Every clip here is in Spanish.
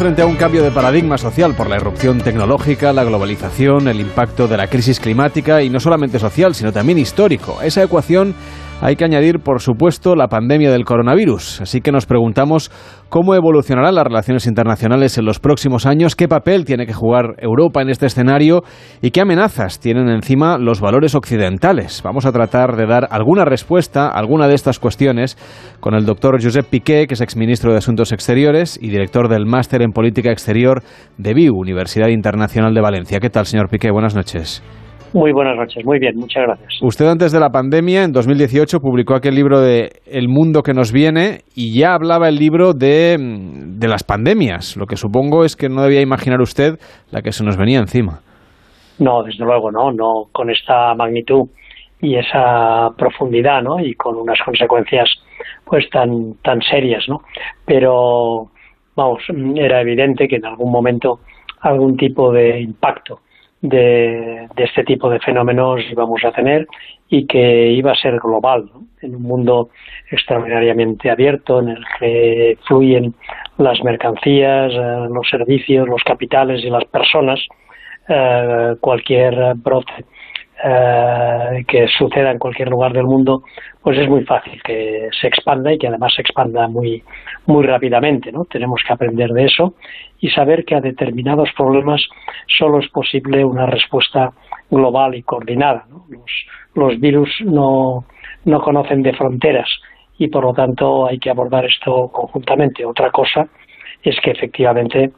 frente a un cambio de paradigma social por la irrupción tecnológica, la globalización, el impacto de la crisis climática y no solamente social, sino también histórico. esa ecuación hay que añadir, por supuesto, la pandemia del coronavirus. Así que nos preguntamos cómo evolucionarán las relaciones internacionales en los próximos años, qué papel tiene que jugar Europa en este escenario y qué amenazas tienen encima los valores occidentales. Vamos a tratar de dar alguna respuesta a alguna de estas cuestiones con el doctor Josep Piqué, que es exministro de Asuntos Exteriores y director del Máster en Política Exterior de BIU, Universidad Internacional de Valencia. ¿Qué tal, señor Piqué? Buenas noches. Muy buenas noches, muy bien, muchas gracias. Usted antes de la pandemia, en 2018, publicó aquel libro de El mundo que nos viene y ya hablaba el libro de, de las pandemias, lo que supongo es que no debía imaginar usted la que se nos venía encima. No, desde luego, no, no con esta magnitud y esa profundidad, ¿no? Y con unas consecuencias pues tan tan serias, ¿no? Pero vamos, era evidente que en algún momento algún tipo de impacto de, este tipo de fenómenos íbamos a tener y que iba a ser global, en un mundo extraordinariamente abierto en el que fluyen las mercancías, eh, los servicios, los capitales y las personas, eh, cualquier brote eh, que suceda en cualquier lugar del mundo, pues es muy fácil que se expanda y que además se expanda muy, muy rápidamente. ¿no? Tenemos que aprender de eso y saber que a determinados problemas solo es posible una respuesta global y coordinada. Los, los virus no, no conocen de fronteras y por lo tanto hay que abordar esto conjuntamente. Otra cosa es que efectivamente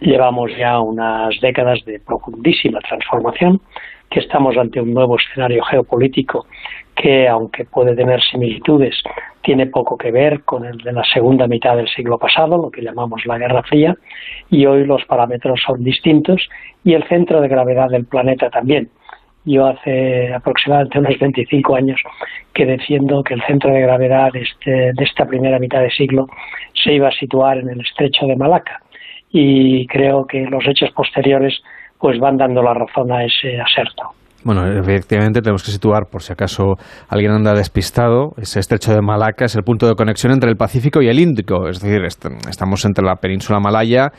llevamos ya unas décadas de profundísima transformación que estamos ante un nuevo escenario geopolítico que, aunque puede tener similitudes, tiene poco que ver con el de la segunda mitad del siglo pasado, lo que llamamos la Guerra Fría, y hoy los parámetros son distintos y el centro de gravedad del planeta también. Yo hace aproximadamente unos 25 años que defiendo que el centro de gravedad de, este, de esta primera mitad de siglo se iba a situar en el estrecho de Malaca y creo que los hechos posteriores pues van dando la razón a ese aserto. Bueno, efectivamente tenemos que situar, por si acaso alguien anda despistado, ese estrecho de Malaca es el punto de conexión entre el Pacífico y el Índico, es decir, estamos entre la península malaya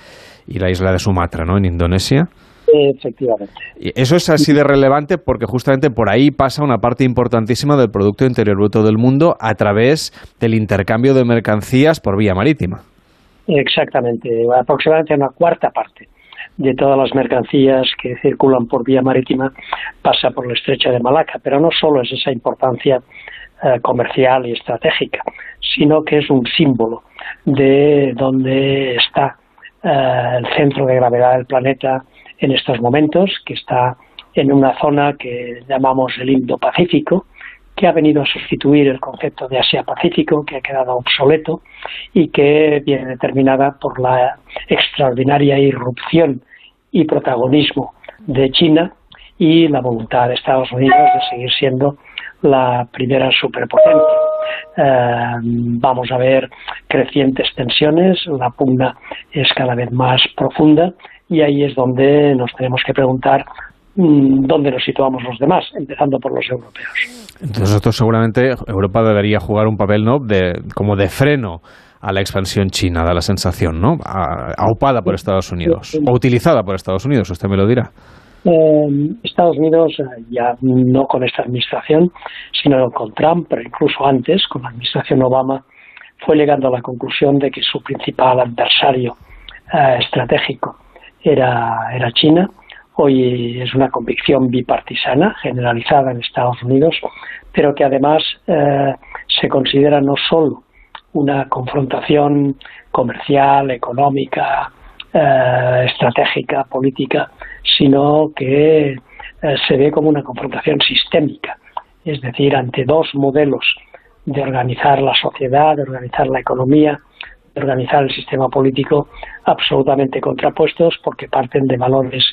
y la isla de Sumatra, ¿no?, en Indonesia. Efectivamente. Y eso es así de relevante porque justamente por ahí pasa una parte importantísima del Producto Interior Bruto del mundo a través del intercambio de mercancías por vía marítima. Exactamente, aproximadamente una cuarta parte de todas las mercancías que circulan por vía marítima pasa por el estrecho de Malaca, pero no solo es esa importancia eh, comercial y estratégica, sino que es un símbolo de dónde está eh, el centro de gravedad del planeta en estos momentos, que está en una zona que llamamos el Indo-Pacífico, que ha venido a sustituir el concepto de Asia-Pacífico, que ha quedado obsoleto y que viene determinada por la extraordinaria irrupción y protagonismo de China y la voluntad de Estados Unidos de seguir siendo la primera superpotencia. Eh, vamos a ver crecientes tensiones, la pugna es cada vez más profunda y ahí es donde nos tenemos que preguntar mm, dónde nos situamos los demás, empezando por los europeos. Entonces nosotros seguramente Europa debería jugar un papel ¿no? de, como de freno a la expansión china, da la sensación, ¿no? Aupada por Estados Unidos o utilizada por Estados Unidos, usted me lo dirá. Eh, Estados Unidos, eh, ya no con esta administración, sino con Trump, pero incluso antes, con la administración Obama, fue llegando a la conclusión de que su principal adversario eh, estratégico era, era China. Hoy es una convicción bipartisana, generalizada en Estados Unidos, pero que además se considera no solo una confrontación comercial, económica, eh, estratégica, política, sino que eh, se ve como una confrontación sistémica, es decir, ante dos modelos de organizar la sociedad, de organizar la economía, de organizar el sistema político absolutamente contrapuestos porque parten de valores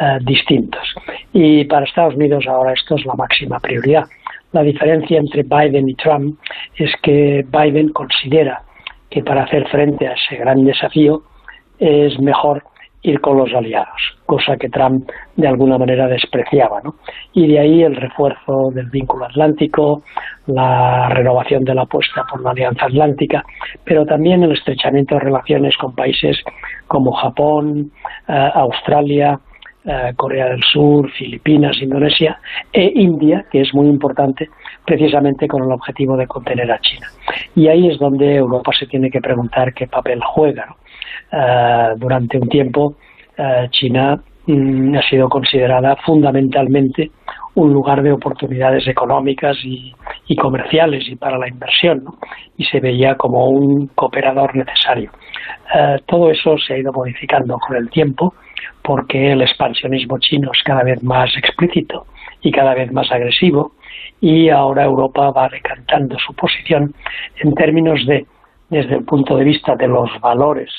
eh, distintos. Y para Estados Unidos ahora esto es la máxima prioridad. La diferencia entre Biden y Trump es que Biden considera que para hacer frente a ese gran desafío es mejor ir con los aliados, cosa que Trump de alguna manera despreciaba. ¿no? Y de ahí el refuerzo del vínculo atlántico, la renovación de la apuesta por la Alianza Atlántica, pero también el estrechamiento de relaciones con países como Japón, eh, Australia, eh, Corea del Sur, Filipinas, Indonesia e India, que es muy importante precisamente con el objetivo de contener a China. Y ahí es donde Europa se tiene que preguntar qué papel juega. Eh, durante un tiempo, eh, China mm, ha sido considerada fundamentalmente un lugar de oportunidades económicas y, comerciales y para la inversión, y se veía como un cooperador necesario. todo eso se ha ido modificando con el tiempo porque el expansionismo chino es cada vez más explícito y cada vez más agresivo y ahora Europa va decantando su posición en términos de, desde el punto de vista de los valores,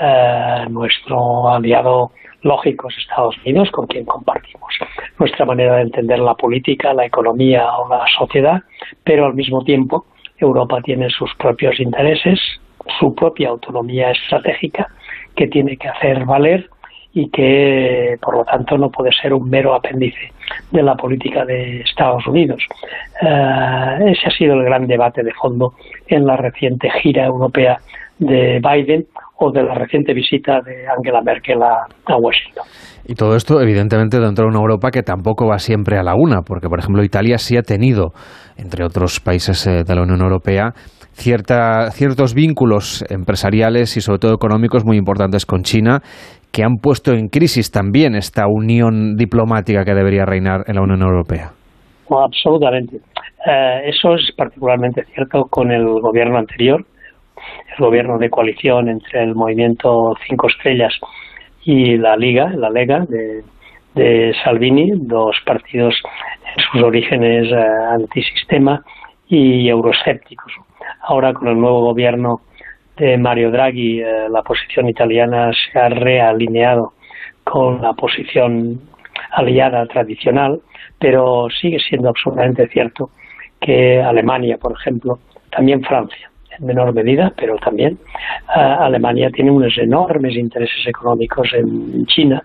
eh, nuestro aliado lógico es Estados Unidos, con quien compartimos nuestra manera de entender la política, la economía o la sociedad, pero al mismo tiempo Europa tiene sus propios intereses, su propia autonomía estratégica que tiene que hacer valer y que por lo tanto no puede ser un mero apéndice de la política de Estados Unidos. Eh, ese ha sido el gran debate de fondo en la reciente gira europea de Biden o de la reciente visita de Angela Merkel a, Washington. Y todo esto, evidentemente, dentro de una Europa que tampoco va siempre a la una, porque, por ejemplo, Italia sí ha tenido, entre otros países eh, de la Unión Europea, cierta, ciertos vínculos empresariales y sobre todo económicos muy importantes con China que han puesto en crisis también esta unión diplomática que debería reinar en la Unión Europea. absolutamente. Eh, eso es particularmente cierto con el gobierno anterior, el gobierno de coalición entre el movimiento Cinco Estrellas y la Liga, la Lega de, Salvini, dos partidos en sus orígenes eh, antisistema y euroescépticos. Ahora con el nuevo gobierno de Mario Draghi, eh, la posición italiana se ha realineado con la posición aliada tradicional, pero sigue siendo absolutamente cierto que Alemania, por ejemplo, también Francia, en menor medida, pero también eh, Alemania tiene unos enormes intereses económicos en China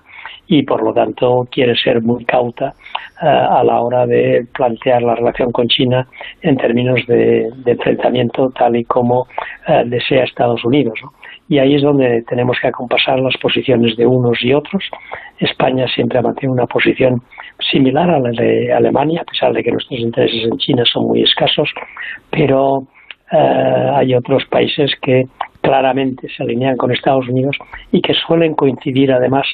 y por lo tanto quiere ser muy cauta eh, a la hora de plantear la relación con China en términos de, enfrentamiento tal y como eh, desea Estados Unidos. Y ahí es donde tenemos que acompasar las posiciones de unos y otros. España siempre ha mantenido una posición similar a la de Alemania, a pesar de que nuestros intereses en China son muy escasos, pero eh, hay otros países que claramente se alinean con Estados Unidos y que suelen coincidir además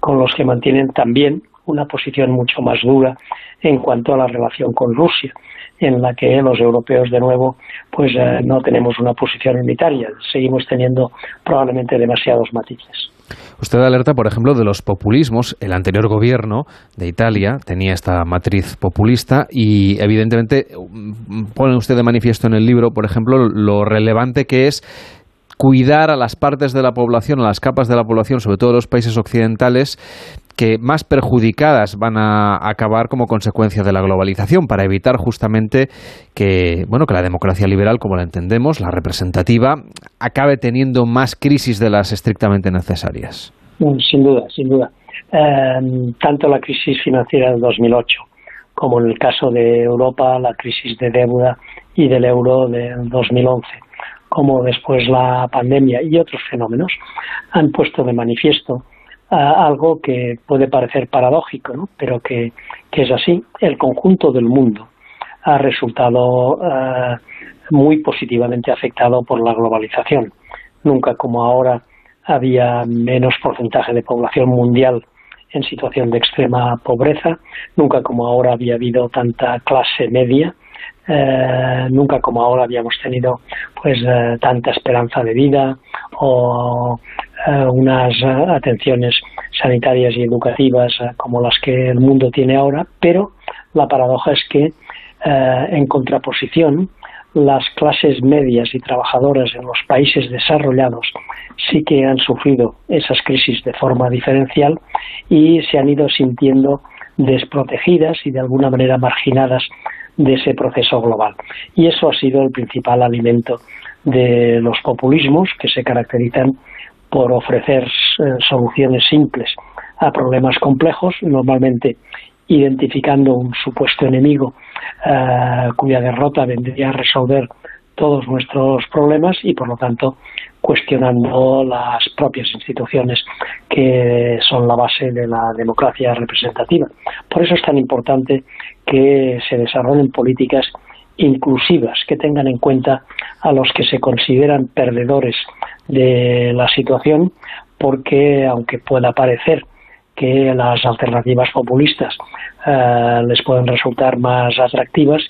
con los que mantienen también una posición mucho más dura en cuanto a la relación con Rusia, en la que los europeos de nuevo pues eh, no tenemos una posición unitaria, seguimos teniendo probablemente demasiados matices. Usted alerta, por ejemplo, de los populismos. El anterior gobierno de Italia tenía esta matriz populista y, evidentemente, pone usted de manifiesto en el libro, por ejemplo, lo relevante que es cuidar a las partes de la población, a las capas de la población, sobre todo los países occidentales, que más perjudicadas van a acabar como consecuencia de la globalización para evitar justamente que bueno que la democracia liberal como la entendemos la representativa acabe teniendo más crisis de las estrictamente necesarias. Sin duda sin duda. Em, tanto la crisis financiera del 2008 como en el caso de Europa la crisis de deuda y del euro del 2011 como después la pandemia y otros fenómenos, han puesto de manifiesto uh, algo que puede parecer paradójico, ¿no? pero que, que, es así. El conjunto del mundo ha resultado uh, muy positivamente afectado por la globalización. Nunca como ahora había menos porcentaje de población mundial en situación de extrema pobreza, nunca como ahora había habido tanta clase media eh, nunca como ahora habíamos tenido pues eh, tanta esperanza de vida o eh, unas atenciones sanitarias y educativas como las que el mundo tiene ahora, pero la paradoja es que en contraposición las clases medias y trabajadoras en los países desarrollados sí que han sufrido esas crisis de forma diferencial y se han ido sintiendo desprotegidas y de alguna manera marginadas de ese proceso global. Y eso ha sido el principal alimento de los populismos que se caracterizan por ofrecer eh, soluciones simples a problemas complejos, normalmente identificando un supuesto enemigo eh, cuya derrota vendría a resolver todos nuestros problemas y por lo tanto cuestionando las propias instituciones que son la base de la democracia representativa. Por eso es tan importante que se desarrollen políticas inclusivas que tengan en cuenta a los que se consideran perdedores de la situación porque aunque pueda parecer que las alternativas populistas eh, les pueden resultar más atractivas,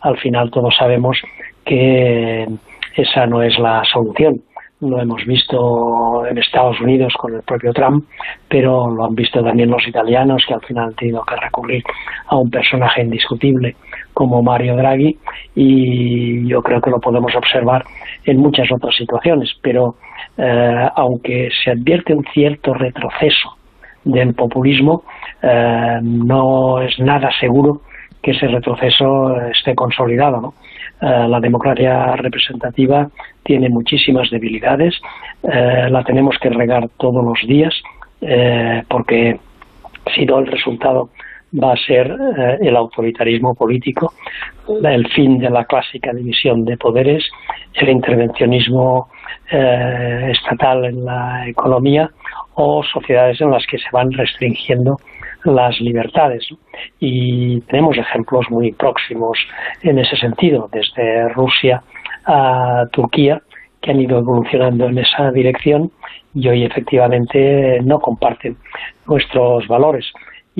al final todos sabemos que esa no es la solución. Lo hemos visto en Estados Unidos con el propio Trump, pero lo han visto también los italianos que al final han tenido que recurrir a un personaje indiscutible como Mario Draghi y yo creo que lo podemos observar en muchas otras situaciones. Pero eh, aunque se advierte un cierto retroceso del populismo, eh, no es nada seguro que ese retroceso esté consolidado. ¿no? Eh, la democracia representativa tiene muchísimas debilidades, eh, la tenemos que regar todos los días, eh, porque si no el resultado va a ser el autoritarismo político, el fin de la clásica división de poderes, el intervencionismo estatal en la economía o sociedades en las que se van restringiendo las libertades. Y tenemos ejemplos muy próximos en ese sentido, desde Rusia a Turquía, que han ido evolucionando en esa dirección y hoy efectivamente no comparten nuestros valores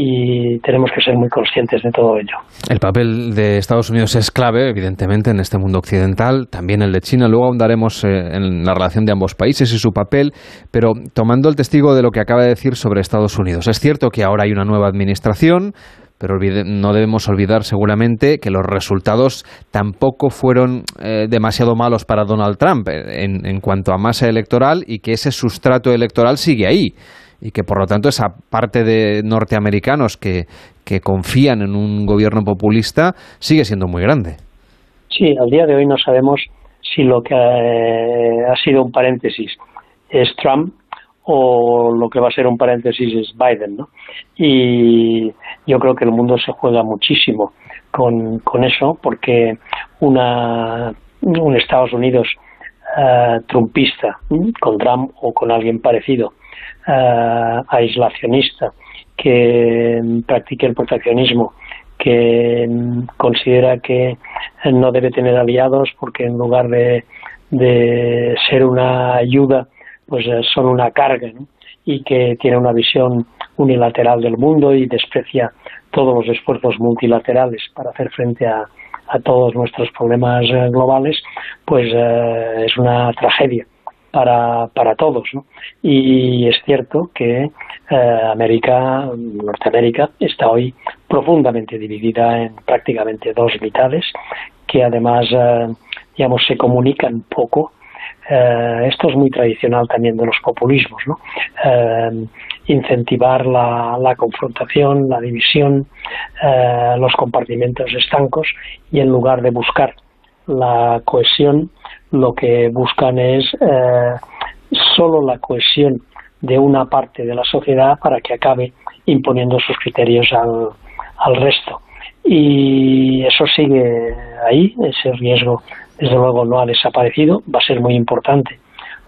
y tenemos que ser muy conscientes de todo ello. El papel de Estados Unidos es clave, evidentemente, en este mundo occidental, también el de China. Luego ahondaremos eh, en la relación de ambos países y su papel, pero tomando el testigo de lo que acaba de decir sobre Estados Unidos. Es cierto que ahora hay una nueva administración, pero no debemos olvidar seguramente que los resultados tampoco fueron eh, demasiado malos para Donald Trump eh, en cuanto a masa electoral y que ese sustrato electoral sigue ahí y que por lo tanto esa parte de norteamericanos que, que confían en un gobierno populista sigue siendo muy grande. Sí, al día de hoy no sabemos si lo que eh, ha sido un paréntesis es Trump o lo que va a ser un paréntesis es Biden, ¿no? Y yo creo que el mundo se juega muchísimo con, con eso porque una, un Estados Unidos uh, trumpista con Trump o con alguien parecido uh, aislacionista, que practique el proteccionismo, que considera que no debe tener aliados porque en lugar de, de ser una ayuda, pues eh, son una carga, y que tiene una visión unilateral del mundo y desprecia todos los esfuerzos multilaterales para hacer frente a, a todos nuestros problemas eh, globales, pues eh, es una tragedia para, para todos. Y es cierto que eh, América, Norteamérica, está hoy profundamente dividida en prácticamente dos mitades, que además, eh, digamos, se comunican poco. Eh, esto es muy tradicional también de los populismos, ¿no? incentivar la, la, confrontación, la división, los compartimentos estancos y en lugar de buscar la cohesión, lo que buscan es eh, solo la cohesión de una parte de la sociedad para que acabe imponiendo sus criterios al, al resto. Y eso sigue ahí, ese riesgo desde luego no ha desaparecido, va a ser muy importante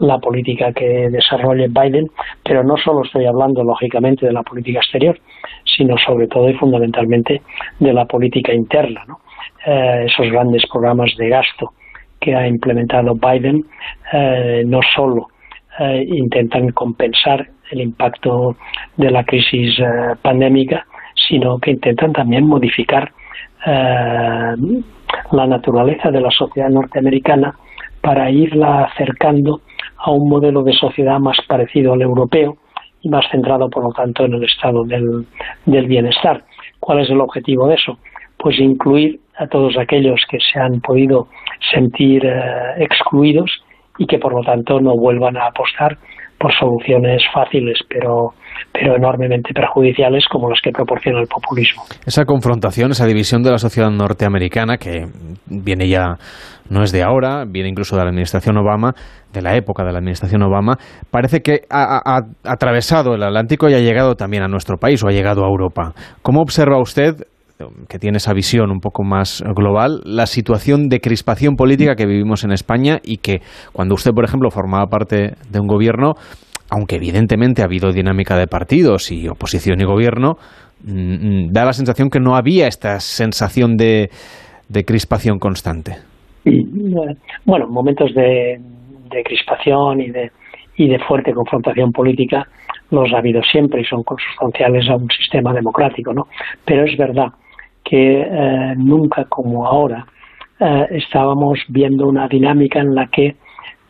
la política que desarrolle Biden, pero no solo estoy hablando lógicamente de la política exterior, sino sobre todo y fundamentalmente de la política interna. ¿no? Eh, esos grandes programas de gasto que ha implementado Biden eh, no solo eh, intentan compensar el impacto de la crisis pandémica, sino que intentan también modificar la naturaleza de la sociedad norteamericana para irla acercando a un modelo de sociedad más parecido al europeo y más centrado, por lo tanto, en el estado del, del bienestar. ¿Cuál es el objetivo de eso? Pues incluir a todos aquellos que se han podido sentir eh, excluidos y que por lo tanto no vuelvan a apostar por soluciones fáciles, pero, pero enormemente perjudiciales como las que proporciona el populismo. Esa confrontación, esa división de la sociedad norteamericana, que viene ya, no es de ahora, viene incluso de la administración Obama, de la época de la administración Obama, parece que ha, ha atravesado el Atlántico y ha llegado también a nuestro país o ha llegado a Europa. ¿Cómo observa usted que tiene esa visión un poco más global, la situación de crispación política que vivimos en España y que cuando usted, por ejemplo, formaba parte de un gobierno, aunque evidentemente ha habido dinámica de partidos y oposición y gobierno, mm, mm, da la sensación que no había esta sensación de, crispación constante. Bueno, momentos de, de crispación y de, y de fuerte confrontación política los ha habido siempre y son consustanciales a un sistema democrático, ¿no? Pero es verdad que eh, nunca como ahora eh, estábamos viendo una dinámica en la que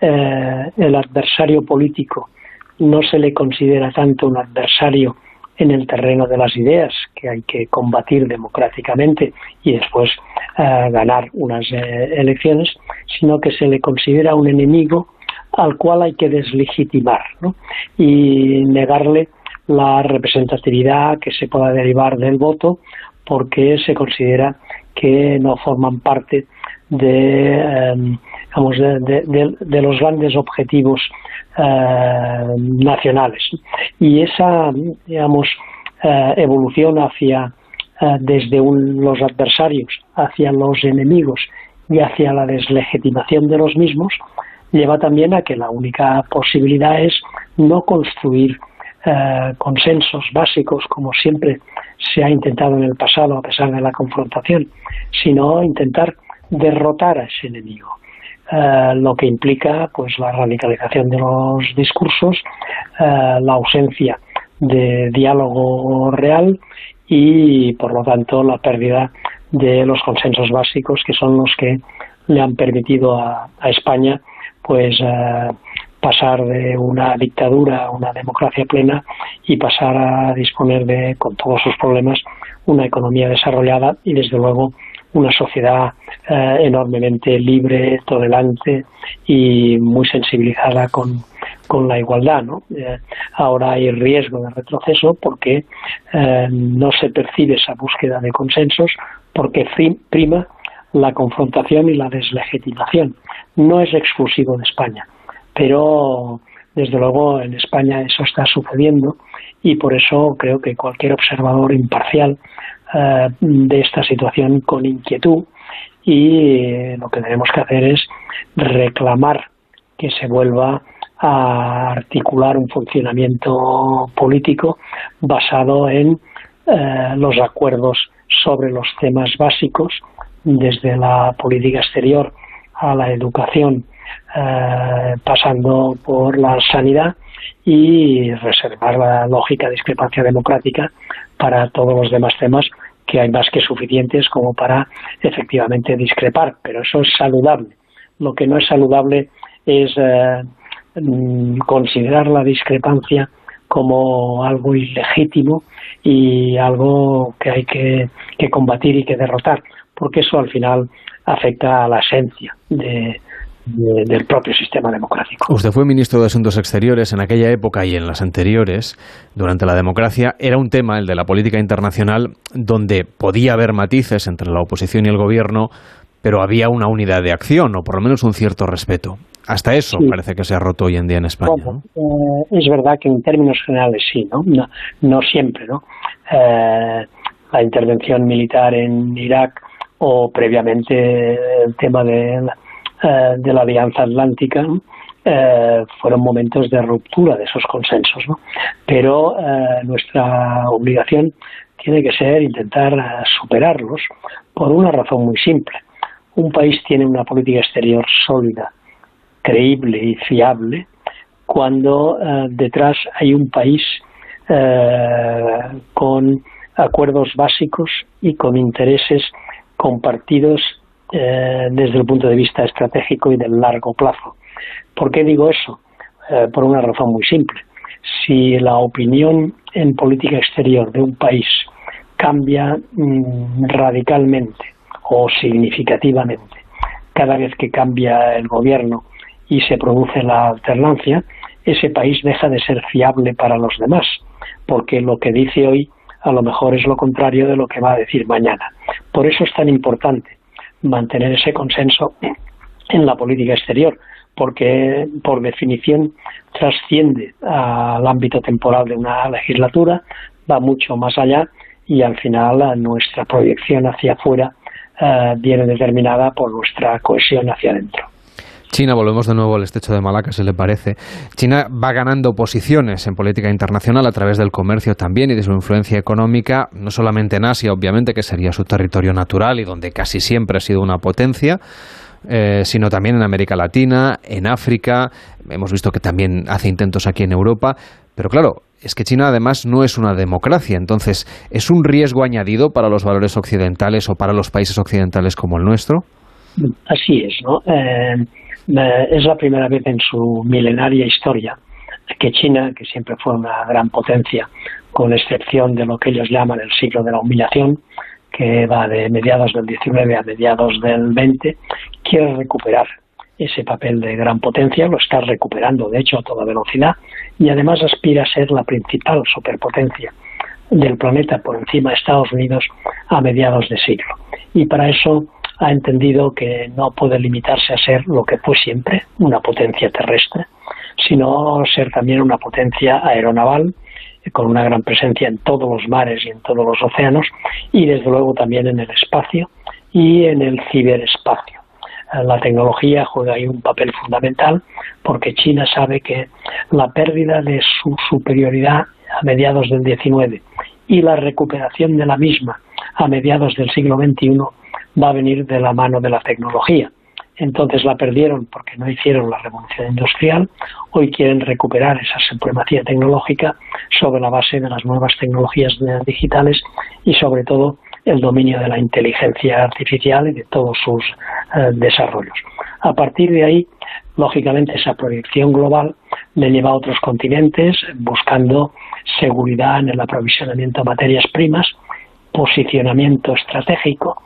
eh, el adversario político no se le considera tanto un adversario en el terreno de las ideas que hay que combatir democráticamente y después ganar unas elecciones, sino que se le considera un enemigo al cual hay que deslegitimar y negarle la representatividad que se pueda derivar del voto porque se considera que no forman parte de, em, los grandes objetivos eh, nacionales. Y esa, eh, evolución hacia eh, desde los adversarios hacia los enemigos y hacia la deslegitimación de los mismos lleva también a que la única posibilidad es no construir consensos básicos como siempre se ha intentado en el pasado a pesar de la confrontación, sino intentar derrotar a ese enemigo. Eh, lo que implica pues la radicalización de los discursos, eh, la ausencia de diálogo real y por lo tanto la pérdida de los consensos básicos que son los que le han permitido a, a España pues pasar de una dictadura a una democracia plena y pasar a disponer de, con todos sus problemas, una economía desarrollada y, desde luego, una sociedad eh, enormemente libre, tolerante y muy sensibilizada con, la igualdad. ¿no? Eh, ahora hay riesgo de retroceso porque eh, no se percibe esa búsqueda de consensos porque prima la confrontación y la deslegitimación. No es exclusivo de España pero desde luego en España eso está sucediendo y por eso creo que cualquier observador imparcial eh, de esta situación con inquietud y eh, lo que tenemos que hacer es reclamar que se vuelva a articular un funcionamiento político basado en eh, los acuerdos sobre los temas básicos desde la política exterior a la educación eh, pasando por la sanidad y reservar la lógica discrepancia democrática para todos los demás temas que hay más que suficientes como para efectivamente discrepar, pero eso es saludable. Lo que no es saludable es eh, mm, considerar la discrepancia como algo ilegítimo y algo que hay que, que combatir y que derrotar, porque eso al final afecta a la esencia de, del propio sistema democrático. Usted fue ministro de Asuntos Exteriores en aquella época y en las anteriores, durante la democracia. Era un tema, el de la política internacional, donde podía haber matices entre la oposición y el gobierno, pero había una unidad de acción, o por lo menos un cierto respeto. Hasta eso parece que se ha roto hoy en día en España. Eh, es verdad que en términos generales sí, ¿no? No, siempre, ¿no? Eh, la intervención militar en Irak o previamente el tema de eh, de la Alianza Atlántica eh, fueron momentos de ruptura de esos consensos. Pero eh, nuestra obligación tiene que ser intentar superarlos por una razón muy simple. Un país tiene una política exterior sólida, creíble y fiable cuando detrás hay un país con acuerdos básicos y con intereses compartidos eh, desde el punto de vista estratégico y del largo plazo. ¿Por qué digo eso? Eh, por una razón muy simple. Si la opinión en política exterior de un país cambia mm, radicalmente o significativamente cada vez que cambia el gobierno y se produce la alternancia, ese país deja de ser fiable para los demás, porque lo que dice hoy a lo mejor es lo contrario de lo que va a decir mañana. Por eso es tan importante mantener ese consenso en la política exterior, porque por definición trasciende al ámbito temporal de una legislatura, va mucho más allá y al final nuestra proyección hacia afuera eh, viene determinada por nuestra cohesión hacia adentro. China, volvemos de nuevo al estrecho de Malaca, si le parece. China va ganando posiciones en política internacional a través del comercio también y de su influencia económica, no solamente en Asia, obviamente, que sería su territorio natural y donde casi siempre ha sido una potencia, eh, sino también en América Latina, en África. Hemos visto que también hace intentos aquí en Europa. Pero claro, es que China además no es una democracia, entonces, ¿es un riesgo añadido para los valores occidentales o para los países occidentales como el nuestro? Así es, ¿no? Eh, es la primera vez en su milenaria historia que China, que siempre fue una gran potencia, con excepción de lo que ellos llaman el siglo de la humillación, que va de mediados del 19 a mediados del 20, quiere recuperar ese papel de gran potencia, lo está recuperando de hecho a toda velocidad y además aspira a ser la principal superpotencia del planeta por encima de Estados Unidos a mediados de siglo. Y para eso ha entendido que no puede limitarse a ser lo que fue siempre, una potencia terrestre, sino ser también una potencia aeronaval, con una gran presencia en todos los mares y en todos los océanos, y desde luego también en el espacio y en el ciberespacio. La tecnología juega ahí un papel fundamental porque China sabe que la pérdida de su superioridad a mediados del XIX y la recuperación de la misma a mediados del siglo XXI va a venir de la mano de la tecnología. Entonces la perdieron porque no hicieron la revolución industrial. Hoy quieren recuperar esa supremacía tecnológica sobre la base de las nuevas tecnologías digitales y sobre todo el dominio de la inteligencia artificial y de todos sus eh, desarrollos. A partir de ahí, lógicamente, esa proyección global le lleva a otros continentes buscando seguridad en el aprovisionamiento de materias primas, posicionamiento estratégico,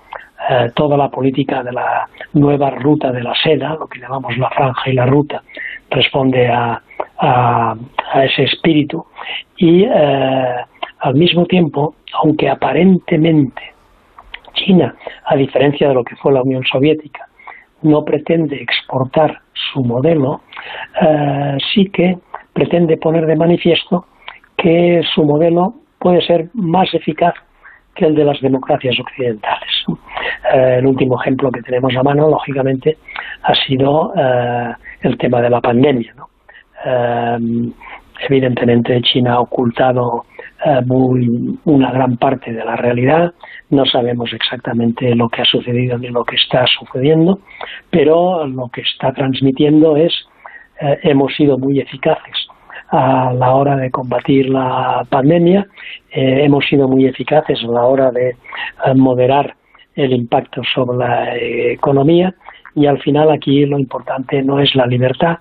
eh, toda la política de la nueva ruta de la seda, lo que llamamos la franja y la ruta, responde a, ese espíritu y eh, al mismo tiempo, aunque aparentemente China, a diferencia de lo que fue la Unión Soviética, no pretende exportar su modelo, eh, sí que pretende poner de manifiesto que su modelo puede ser más eficaz que el de las democracias occidentales. Eh, el último ejemplo que tenemos a mano, lógicamente, ha sido eh, el tema de la pandemia. Eh, evidentemente, China ha ocultado una gran parte de la realidad. No sabemos exactamente lo que ha sucedido ni lo que está sucediendo, pero lo que está transmitiendo es hemos sido muy eficaces a la hora de combatir la pandemia. Hemos sido muy eficaces a la hora de moderar el impacto sobre la economía y al final aquí lo importante no es la libertad,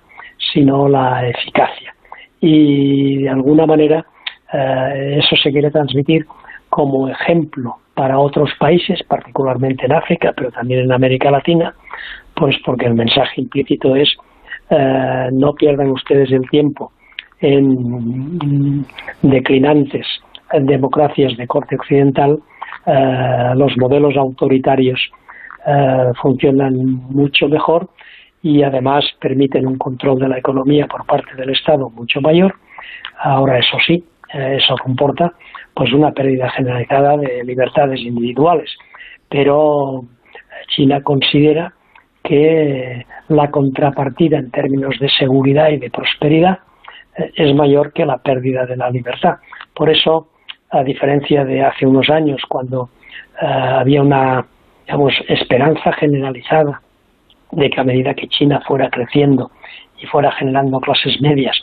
sino la eficacia. Y de alguna manera eh, eso se quiere transmitir como ejemplo para otros países, particularmente en África, pero también en América Latina, pues porque el mensaje implícito es no pierdan ustedes el tiempo en declinantes democracias de corte occidental, eh, los modelos autoritarios eh, funcionan mucho mejor y además permiten un control de la economía por parte del Estado mucho mayor. Ahora, eso sí, eh, eso comporta pues una pérdida generalizada de libertades individuales, pero China considera que la contrapartida en términos de seguridad y de prosperidad es mayor que la pérdida de la libertad. Por eso, a diferencia de hace unos años, cuando eh, había una digamos, esperanza generalizada de que a medida que China fuera creciendo y fuera generando clases medias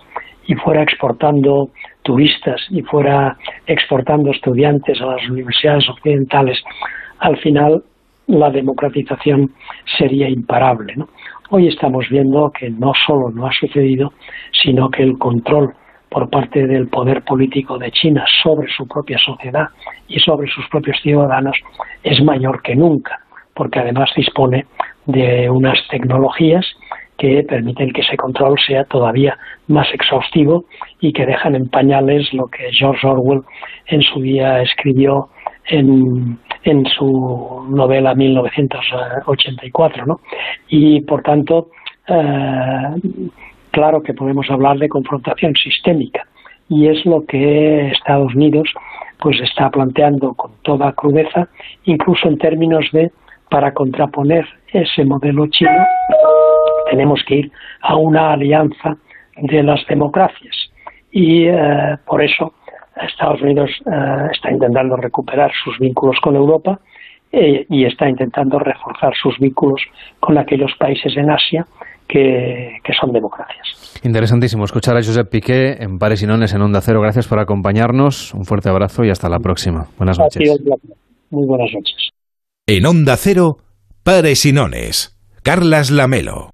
y fuera exportando turistas y fuera exportando estudiantes a las universidades occidentales, al final la democratización sería imparable. ¿no? Hoy estamos viendo que no solo no ha sucedido, sino que el control por parte del poder político de China sobre su propia sociedad y sobre sus propios ciudadanos es mayor que nunca, porque además dispone de unas tecnologías que permiten que ese control sea todavía más exhaustivo y que dejan en pañales lo que George Orwell en su día escribió en, en su novela 1984. ¿no? Y por tanto, eh, claro que podemos hablar de confrontación sistémica. Y es lo que Estados Unidos pues está planteando con toda crudeza, incluso en términos de para contraponer ese modelo chino tenemos que ir a una alianza de las democracias. Y eh, por eso Estados Unidos eh, está intentando recuperar sus vínculos con Europa eh, y está intentando reforzar sus vínculos con aquellos países en Asia que, son democracias. Interesantísimo escuchar a Josep Piqué en Pares y Nones en Onda Cero. Gracias por acompañarnos. Un fuerte abrazo y hasta la próxima. Buenas noches. Muy buenas noches. En Onda Cero, Pares y Nones. Carlas Lamelo.